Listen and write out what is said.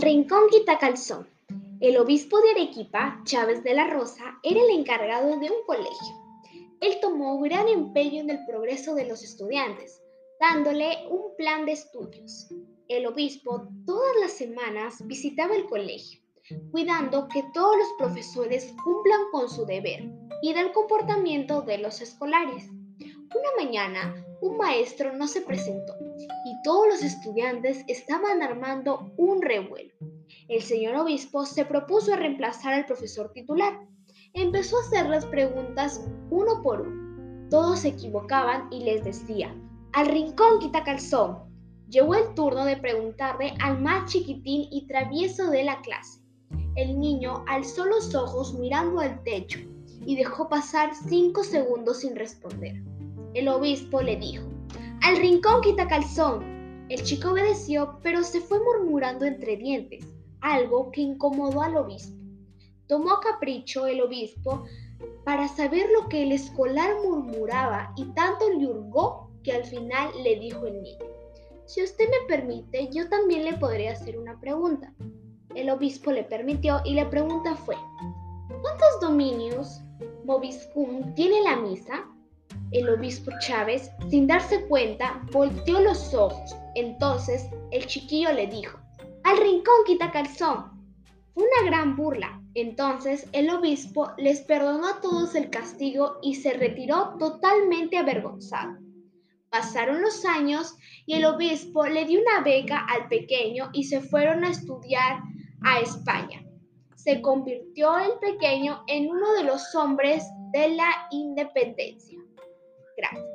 rincón Quitacalzón. El obispo de Arequipa, Chávez de la Rosa, era el encargado de un colegio. Él tomó gran empeño en el progreso de los estudiantes, dándole un plan de estudios. El obispo todas las semanas visitaba el colegio, cuidando que todos los profesores cumplan con su deber y del comportamiento de los escolares. Una mañana, un maestro no se presentó todos los estudiantes estaban armando un revuelo. El señor obispo se propuso a reemplazar al profesor titular. Empezó a hacerles preguntas uno por uno. Todos se equivocaban y les decía, al rincón quita calzón. Llegó el turno de preguntarle al más chiquitín y travieso de la clase. El niño alzó los ojos mirando al techo y dejó pasar cinco segundos sin responder. El obispo le dijo, al rincón quita calzón. El chico obedeció, pero se fue murmurando entre dientes, algo que incomodó al obispo. Tomó capricho el obispo para saber lo que el escolar murmuraba y tanto le hurgó que al final le dijo el niño, si usted me permite, yo también le podría hacer una pregunta. El obispo le permitió y la pregunta fue, ¿cuántos dominios Moviscum tiene la misa? El obispo Chávez, sin darse cuenta, volteó los ojos. Entonces el chiquillo le dijo, al rincón quita calzón. Fue una gran burla. Entonces el obispo les perdonó a todos el castigo y se retiró totalmente avergonzado. Pasaron los años y el obispo le dio una beca al pequeño y se fueron a estudiar a España. Se convirtió el pequeño en uno de los hombres de la independencia. Gracias.